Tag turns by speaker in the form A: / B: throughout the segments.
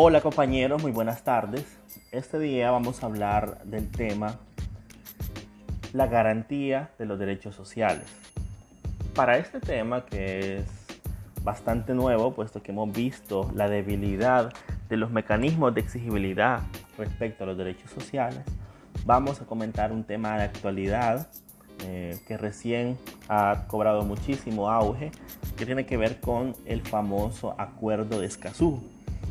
A: Hola compañeros, muy buenas tardes. Este día vamos a hablar del tema la garantía de los derechos sociales. Para este tema que es bastante nuevo, puesto que hemos visto la debilidad de los mecanismos de exigibilidad respecto a los derechos sociales, vamos a comentar un tema de actualidad eh, que recién ha cobrado muchísimo auge, que tiene que ver con el famoso Acuerdo de Escazú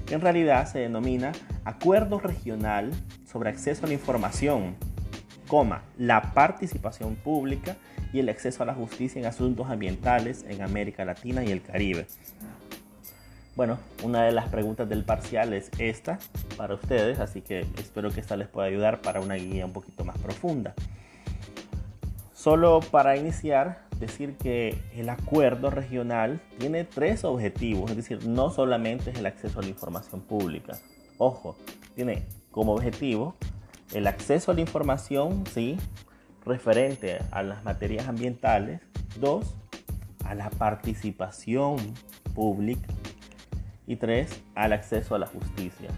A: en realidad se denomina Acuerdo Regional sobre Acceso a la Información, coma, la participación pública y el acceso a la justicia en asuntos ambientales en América Latina y el Caribe. Bueno, una de las preguntas del parcial es esta para ustedes, así que espero que esta les pueda ayudar para una guía un poquito más profunda. Solo para iniciar, decir que el acuerdo regional tiene tres objetivos, es decir, no solamente es el acceso a la información pública. Ojo, tiene como objetivo el acceso a la información, sí, referente a las materias ambientales. Dos, a la participación pública. Y tres, al acceso a la justicia.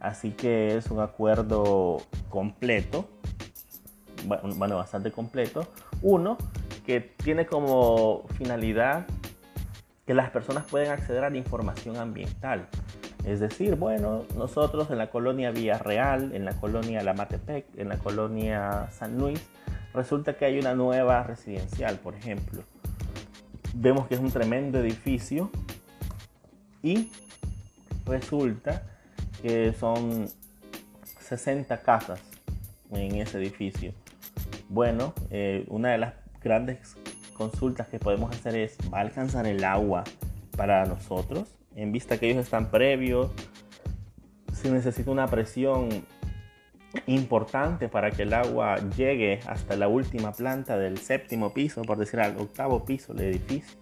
A: Así que es un acuerdo completo, bueno, bastante completo. Uno, que tiene como finalidad que las personas pueden acceder a la información ambiental. Es decir, bueno, nosotros en la colonia Villarreal, en la colonia Lamatepec, en la colonia San Luis, resulta que hay una nueva residencial, por ejemplo. Vemos que es un tremendo edificio y resulta que son 60 casas en ese edificio. Bueno, eh, una de las grandes consultas que podemos hacer es, ¿va a alcanzar el agua para nosotros? En vista que ellos están previos, si necesita una presión importante para que el agua llegue hasta la última planta del séptimo piso, por decir al octavo piso del edificio.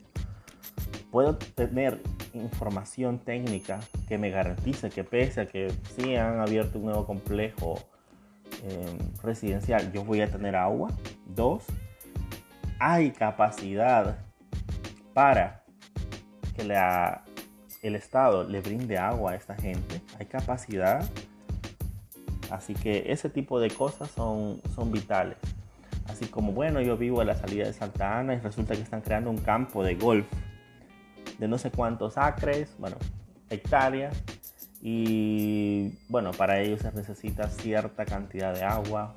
A: Puedo tener información técnica que me garantice que pese a que sí han abierto un nuevo complejo residencial, yo voy a tener agua. Dos, hay capacidad para que el Estado le brinde agua a esta gente. Hay capacidad. Así que ese tipo de cosas son, son vitales. Así como, bueno, yo vivo a la salida de Santa Ana y resulta que están creando un campo de golf de no sé cuántos acres, bueno, hectáreas. Y bueno, para ello se necesita cierta cantidad de agua,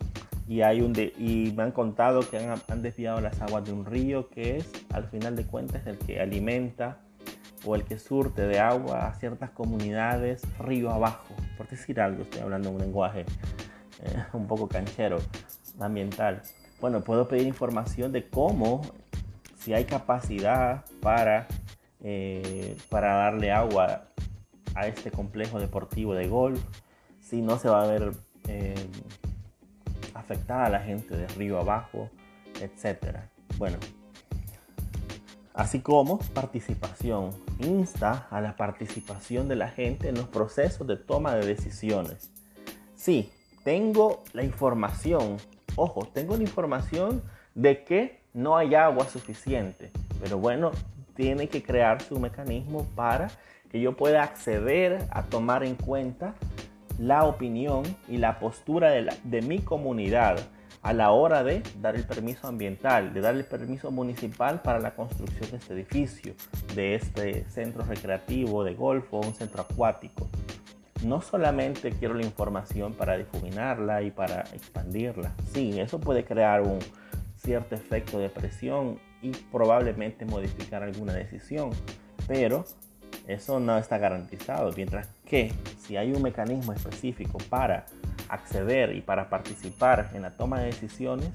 A: y, hay un y me han contado que han, desviado las aguas de un río que es, al final de cuentas, el que alimenta o el que surte de agua a ciertas comunidades río abajo. Por decir algo, estoy hablando un lenguaje eh, un poco canchero, ambiental. Bueno, puedo pedir información de cómo, si hay capacidad para, eh, para darle agua a este complejo deportivo de golf, si no se va a ver... Eh, afectada a la gente de río abajo, etc. Bueno, así como participación. Insta a la participación de la gente en los procesos de toma de decisiones. Sí, tengo la información, ojo, tengo la información de que no hay agua suficiente, pero bueno, tiene que crearse un mecanismo para que yo pueda acceder a tomar en cuenta la opinión y la postura de, mi comunidad a la hora de dar el permiso ambiental, de dar el permiso municipal para la construcción de este edificio, de este centro recreativo de golf o un centro acuático. No solamente quiero la información para difuminarla y para expandirla. Sí, eso puede crear un cierto efecto de presión y probablemente modificar alguna decisión, pero eso no está garantizado, mientras que si hay un mecanismo específico para acceder y para participar en la toma de decisiones,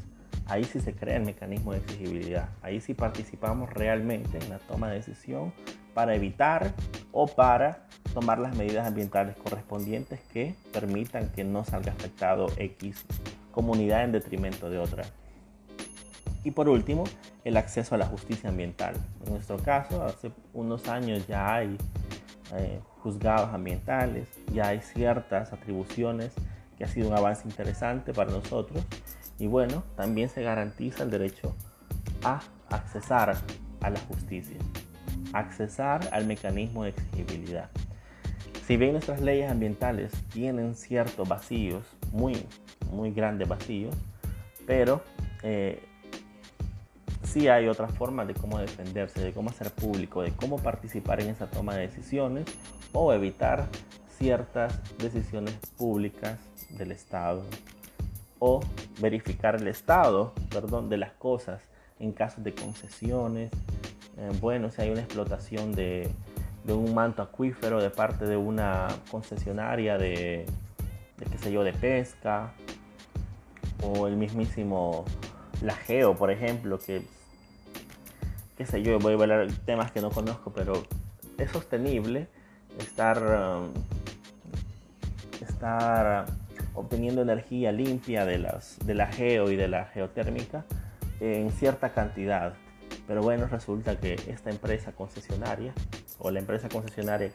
A: ahí sí se crea el mecanismo de exigibilidad. Ahí sí participamos realmente en la toma de decisión para evitar o para tomar las medidas ambientales correspondientes que permitan que no salga afectado X comunidad en detrimento de otra. Y por último, el acceso a la justicia ambiental. En nuestro caso, hace unos años ya hay eh, juzgados ambientales, ya hay ciertas atribuciones que ha sido un avance interesante para nosotros. Y bueno, también se garantiza el derecho a accesar a la justicia, accesar al mecanismo de exigibilidad. Si bien nuestras leyes ambientales tienen ciertos vacíos, muy, muy grandes vacíos, pero eh, sí hay otras formas de cómo defenderse, de cómo hacer público, de cómo participar en esa toma de decisiones o evitar ciertas decisiones públicas del Estado o verificar el estado perdón, de las cosas en casos de concesiones. Eh, bueno, si hay una explotación de, un manto acuífero de parte de una concesionaria de, qué sé yo, de pesca o el mismísimo la Geo, por ejemplo, que qué sé yo, voy a hablar temas que no conozco, pero es sostenible estar, um, estar obteniendo energía limpia de, las, de la geo y de la geotérmica en cierta cantidad. Pero bueno, resulta que esta empresa concesionaria o la empresa concesionaria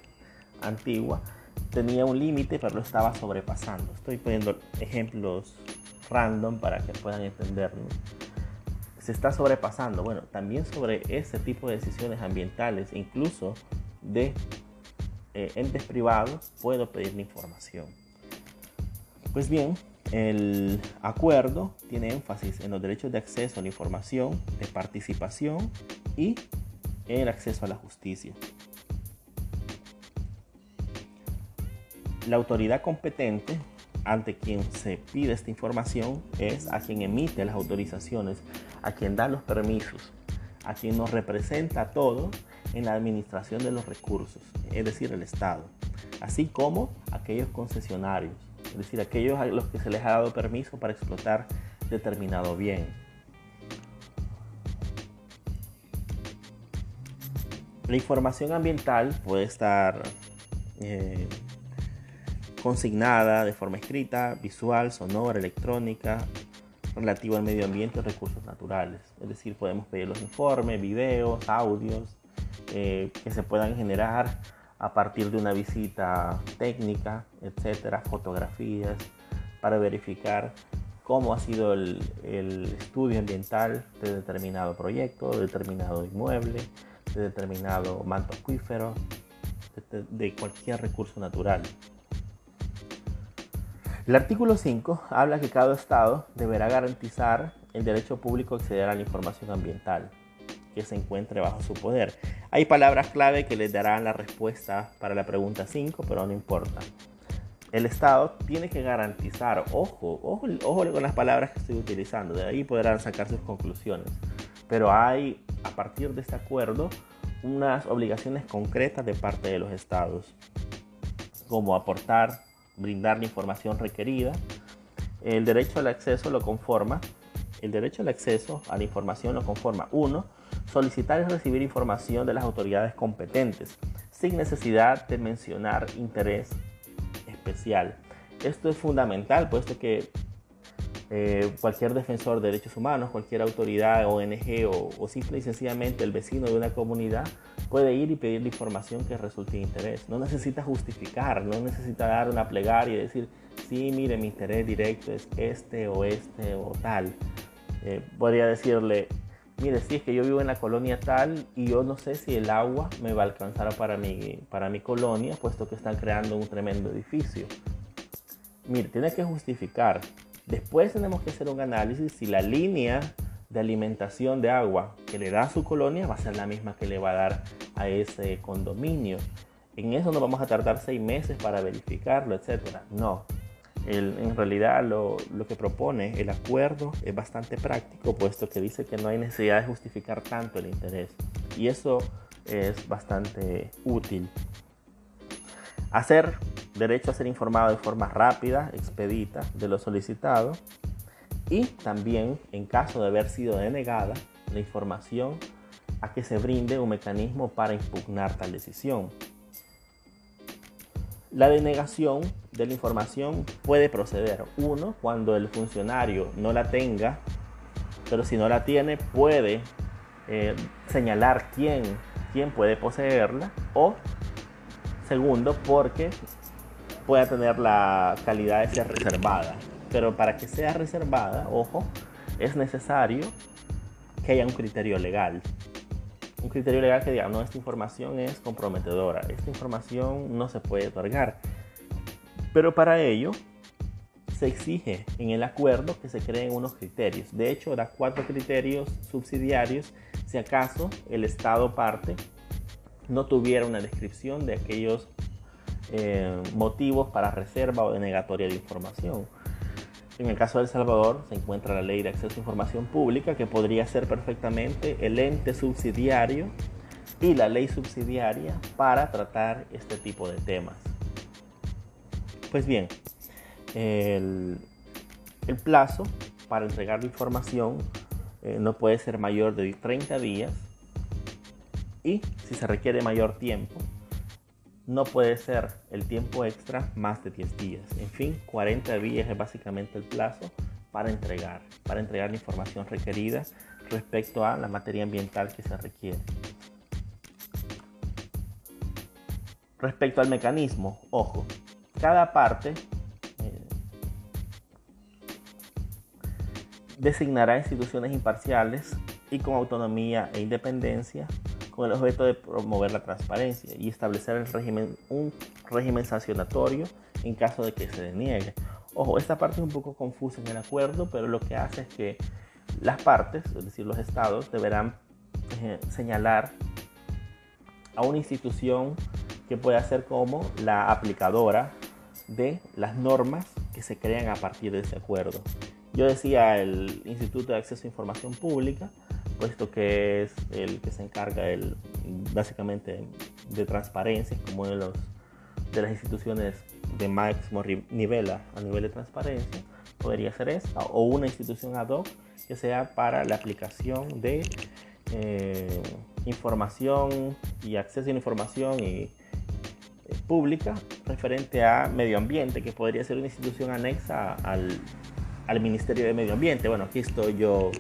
A: antigua tenía un límite, pero lo estaba sobrepasando. Estoy poniendo ejemplos random para que puedan entenderlo se está sobrepasando. Bueno, también sobre ese tipo de decisiones ambientales, incluso de eh, entes privados, puedo pedir la información. Pues bien, el acuerdo tiene énfasis en los derechos de acceso a la información, de participación y el acceso a la justicia. La autoridad competente ante quien se pide esta información es a quien emite las autorizaciones a quien da los permisos, a quien nos representa a todos en la administración de los recursos, es decir, el Estado, así como aquellos concesionarios, es decir, aquellos a los que se les ha dado permiso para explotar determinado bien. La información ambiental puede estar eh, consignada de forma escrita, visual, sonora, electrónica, relativo al medio ambiente y recursos naturales. Es decir, podemos pedir los informes, videos, audios eh, que se puedan generar a partir de una visita técnica, etcétera, fotografías para verificar cómo ha sido el, estudio ambiental de determinado proyecto, de determinado inmueble, de determinado manto acuífero, de cualquier recurso natural. El artículo 5 habla que cada Estado deberá garantizar el derecho público a acceder a la información ambiental que se encuentre bajo su poder. Hay palabras clave que les darán la respuesta para la pregunta 5, pero no importa. El Estado tiene que garantizar, ojo, ojo, ojo con las palabras que estoy utilizando, de ahí podrán sacar sus conclusiones. Pero hay, a partir de este acuerdo, unas obligaciones concretas de parte de los Estados, como aportar brindar la información requerida. El derecho al acceso lo conforma. El derecho al acceso a la información lo conforma uno, Solicitar y recibir información de las autoridades competentes sin necesidad de mencionar interés especial. Esto es fundamental, puesto que eh, cualquier defensor de derechos humanos, cualquier autoridad, ONG o, o, simple y sencillamente el vecino de una comunidad puede ir y pedir información que resulte de interés. No necesita justificar, no necesita dar una plegaria y decir, sí, mire, mi interés directo es este o este o tal. Eh, podría decirle, mire, sí, es que yo vivo en la colonia tal y yo no sé si el agua me va a alcanzar para mi, para mi colonia, puesto que están creando un tremendo edificio. Mire, tiene que justificar Después tenemos que hacer un análisis si la línea de alimentación de agua que le da a su colonia va a ser la misma que le va a dar a ese condominio. En eso no vamos a tardar seis meses para verificarlo, etc. No. en realidad lo, lo que propone el acuerdo es bastante práctico, puesto que dice que no hay necesidad de justificar tanto el interés. Y eso es bastante útil. Hacer derecho a ser informado de forma rápida, expedita de lo solicitado y también en caso de haber sido denegada la información a que se brinde un mecanismo para impugnar tal decisión. La denegación de la información puede proceder, uno, cuando el funcionario no la tenga, pero si no la tiene puede eh, señalar quién, quién puede poseerla, o segundo, porque pueda tener la calidad de ser reservada. Pero para que sea reservada, ojo, es necesario que haya un criterio legal. un criterio legal que diga, no, esta información es comprometedora, esta información no se puede otorgar. Pero para ello se exige en el acuerdo que se creen unos criterios. De hecho, da cuatro criterios subsidiarios si acaso el Estado parte no tuviera una descripción de aquellos eh, motivos para reserva o denegatoria de información. En el caso de El Salvador se encuentra la ley de acceso a información pública que podría ser perfectamente el ente subsidiario y la ley subsidiaria para tratar este tipo de temas. Pues bien, el, plazo para entregar la información eh, no puede ser mayor de 30 días y si se requiere mayor tiempo, no puede ser el tiempo extra más de 10 días. En fin, 40 días es básicamente el plazo para entregar, para entregar la información requerida respecto a la materia ambiental que se requiere. Respecto al mecanismo, ojo, cada parte eh, designará instituciones imparciales y con autonomía e independencia con el objeto de promover la transparencia y establecer un régimen sancionatorio en caso de que se deniegue. Ojo, esta parte es un poco confusa en el acuerdo, pero lo que hace es que las partes, es decir, los estados, deberán eh, señalar a una institución que pueda ser como la aplicadora de las normas que se crean a partir de ese acuerdo. Yo decía el Instituto de Acceso a Información Pública, puesto que es el que se encarga el, básicamente de transparencia, como de, los, de las instituciones de máximo nivel a, nivel de transparencia, podría ser esta, o una institución ad hoc que sea para la aplicación de eh, información y acceso a información y, eh, pública referente a medio ambiente, que podría ser una institución anexa al, al Ministerio de Medio Ambiente. Bueno, aquí estoy yo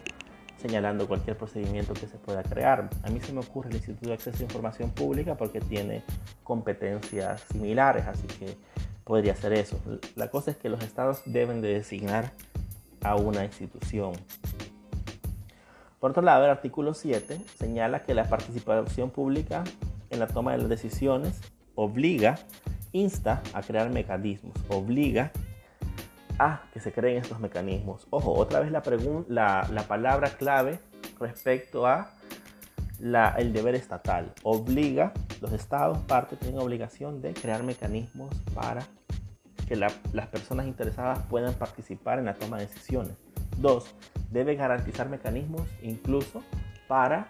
A: señalando cualquier procedimiento que se pueda crear. A mí se me ocurre el Instituto de Acceso a Información Pública porque tiene competencias similares, así que podría ser eso. La cosa es que los estados deben de designar a una institución. Por otro lado, el artículo 7 señala que la participación pública en la toma de las decisiones obliga, insta a crear mecanismos, obliga a que se creen estos mecanismos. Ojo, otra vez la, la, la palabra clave respecto a el deber estatal. Obliga, los estados, parte, tienen obligación de crear mecanismos para que las personas interesadas puedan participar en la toma de decisiones. Dos, debe garantizar mecanismos incluso para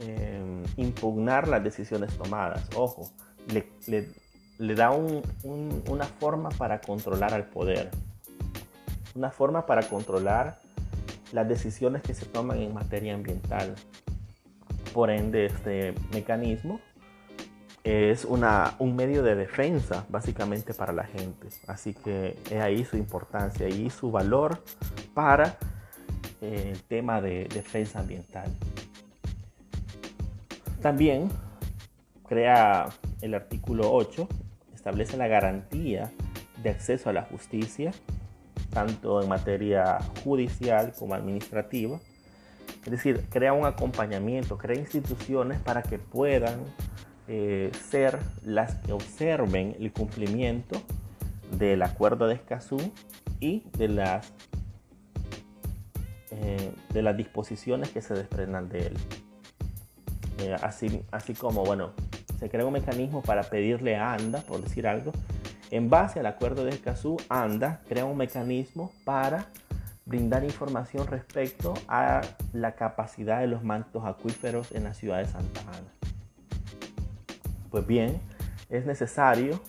A: em, impugnar las decisiones tomadas. Ojo, le, da un, una forma para controlar al poder una forma para controlar las decisiones que se toman en materia ambiental. Por ende, este mecanismo es una, un medio de defensa básicamente para la gente. Así que es ahí su importancia y su valor para eh, el tema de defensa ambiental. También crea el artículo 8, establece la garantía de acceso a la justicia tanto en materia judicial como administrativa. Es decir, crea un acompañamiento, crea instituciones para que puedan eh, ser las que observen el cumplimiento del acuerdo de Escazú y de las, eh, de las disposiciones que se desprendan de él. Eh, así, así como, bueno, se crea un mecanismo para pedirle a ANDA, por decir algo, en base al acuerdo de Escazú, ANDA crea un mecanismo para brindar información respecto a la capacidad de los mantos acuíferos en la ciudad de Santa Ana. Pues bien, es necesario,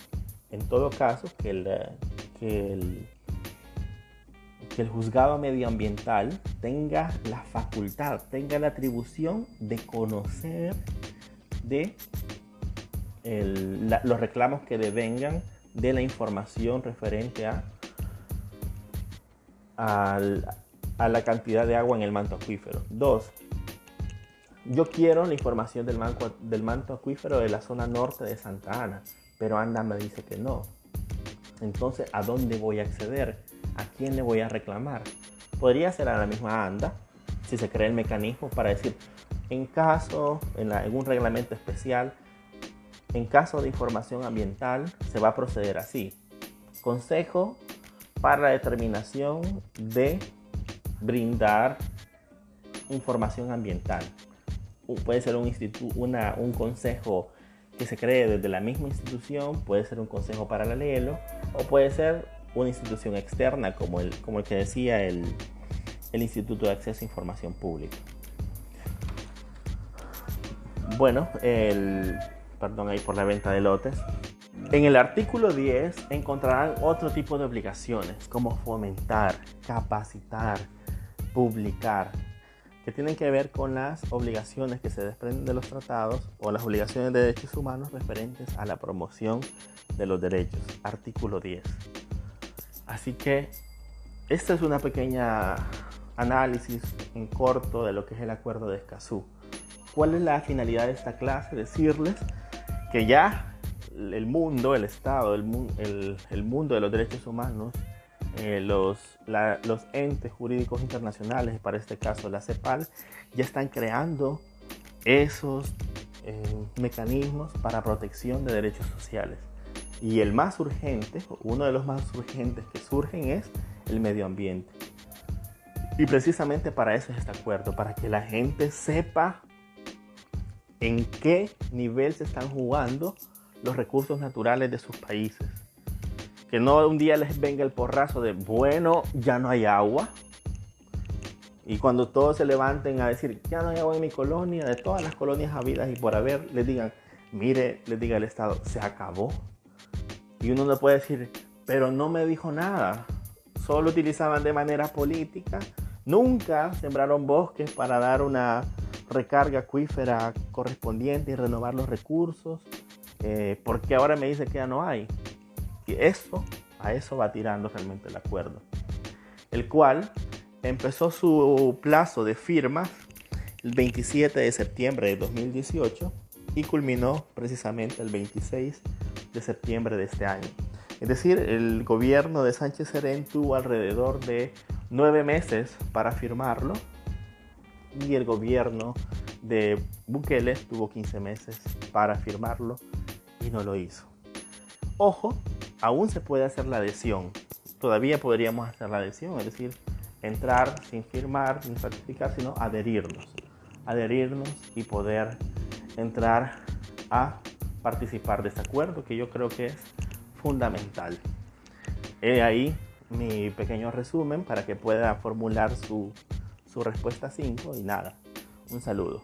A: en todo caso, que el, que el, juzgado medioambiental tenga la facultad, tenga la atribución de conocer de los reclamos que devengan de la información referente a, a, la cantidad de agua en el manto acuífero. Dos, yo quiero la información del manto, del manto acuífero de la zona norte de Santa Ana, pero ANDA me dice que no. Entonces, ¿a dónde voy a acceder? ¿A quién le voy a reclamar? Podría ser a la misma ANDA, si se crea el mecanismo para decir, en caso, en, en un reglamento especial, en caso de información ambiental, se va a proceder así. Consejo para la determinación de brindar información ambiental. Puede ser un, una, un consejo que se cree desde la misma institución, puede ser un consejo paralelo o puede ser una institución externa como el, como el que decía el, el Instituto de Acceso a Información Pública. Bueno, el, perdón ahí por la venta de lotes. En el artículo 10 encontrarán otro tipo de obligaciones como fomentar, capacitar, publicar, que tienen que ver con las obligaciones que se desprenden de los tratados o las obligaciones de derechos humanos referentes a la promoción de los derechos. Artículo 10. Así que esta es una pequeña análisis en corto de lo que es el acuerdo de Escazú. ¿Cuál es la finalidad de esta clase? Decirles que ya el mundo, el Estado, el, mundo de los derechos humanos, eh, los, entes jurídicos internacionales, para este caso la CEPAL, ya están creando esos eh, mecanismos para protección de derechos sociales. Y el más urgente, uno de los más urgentes que surgen es el medio ambiente. Y precisamente para eso es este acuerdo, para que la gente sepa en qué nivel se están jugando los recursos naturales de sus países. Que no un día les venga el porrazo de, bueno, ya no hay agua. Y cuando todos se levanten a decir, ya no hay agua en mi colonia, de todas las colonias habidas y por haber, les digan, mire, les diga el Estado, se acabó. Y uno no puede decir, pero no me dijo nada. Solo utilizaban de manera política. Nunca sembraron bosques para dar una recarga acuífera correspondiente y renovar los recursos, eh, porque ahora me dice que ya no hay. Y eso, a eso va tirando realmente el acuerdo, el cual empezó su plazo de firmas el 27 de septiembre de 2018 y culminó precisamente el 26 de septiembre de este año. Es decir, el gobierno de Sánchez Serén tuvo alrededor de nueve meses para firmarlo y el gobierno de Bukele tuvo 15 meses para firmarlo y no lo hizo. Ojo, aún se puede hacer la adhesión. Todavía podríamos hacer la adhesión, es decir, entrar sin firmar, sin certificar, sino adherirnos. Adherirnos y poder entrar a participar de este acuerdo que yo creo que es fundamental. He ahí mi pequeño resumen para que pueda formular su su respuesta 5 y nada. Un saludo.